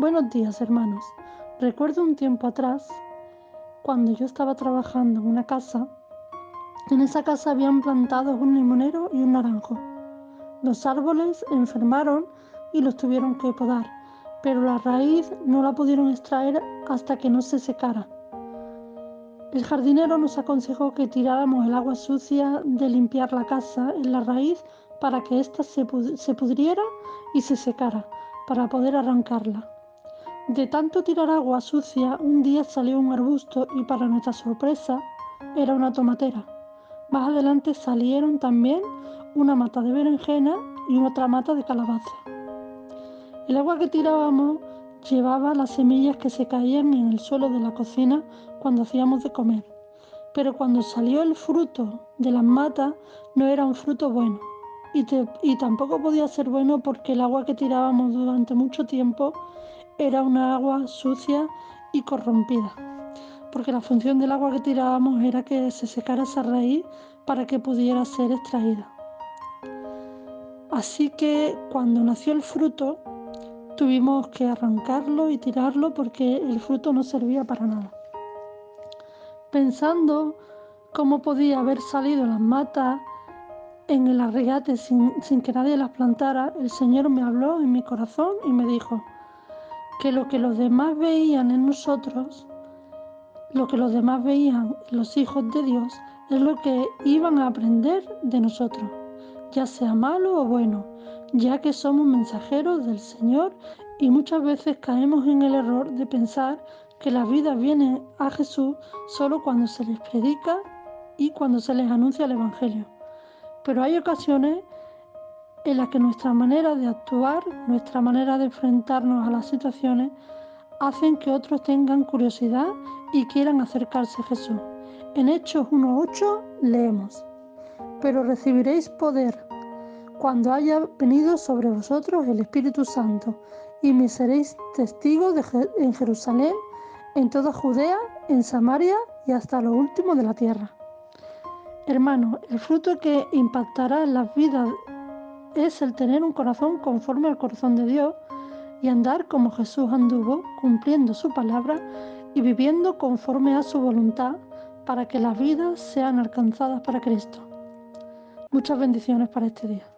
Buenos días, hermanos. Recuerdo un tiempo atrás, cuando yo estaba trabajando en una casa, en esa casa habían plantado un limonero y un naranjo. Los árboles enfermaron y los tuvieron que podar, pero la raíz no la pudieron extraer hasta que no se secara. El jardinero nos aconsejó que tiráramos el agua sucia de limpiar la casa en la raíz para que ésta se, pudriera y se secara, para poder arrancarla. De tanto tirar agua sucia, un día salió un arbusto y para nuestra sorpresa era una tomatera. Más adelante salieron también una mata de berenjena y otra mata de calabaza. El agua que tirábamos llevaba las semillas que se caían en el suelo de la cocina cuando hacíamos de comer. Pero cuando salió el fruto de las matas no era un fruto bueno. Y, y tampoco podía ser bueno porque el agua que tirábamos durante mucho tiempo era una agua sucia y corrompida, porque la función del agua que tirábamos era que se secara esa raíz para que pudiera ser extraída. Así que cuando nació el fruto, tuvimos que arrancarlo y tirarlo porque el fruto no servía para nada. Pensando cómo podía haber salido las matas en el arregate sin, sin que nadie las plantara, el Señor me habló en mi corazón y me dijo, que lo que los demás veían en nosotros, lo que los demás veían los hijos de Dios, es lo que iban a aprender de nosotros, ya sea malo o bueno, ya que somos mensajeros del Señor y muchas veces caemos en el error de pensar que la vida viene a Jesús solo cuando se les predica y cuando se les anuncia el Evangelio. Pero hay ocasiones en la que nuestra manera de actuar, nuestra manera de enfrentarnos a las situaciones, hacen que otros tengan curiosidad y quieran acercarse a Jesús. En Hechos 1.8 leemos, pero recibiréis poder cuando haya venido sobre vosotros el Espíritu Santo y me seréis testigos en Jerusalén, en toda Judea, en Samaria y hasta lo último de la tierra. Hermano, el fruto que impactará en las vidas es el tener un corazón conforme al corazón de Dios y andar como Jesús anduvo, cumpliendo su palabra y viviendo conforme a su voluntad para que las vidas sean alcanzadas para Cristo. Muchas bendiciones para este día.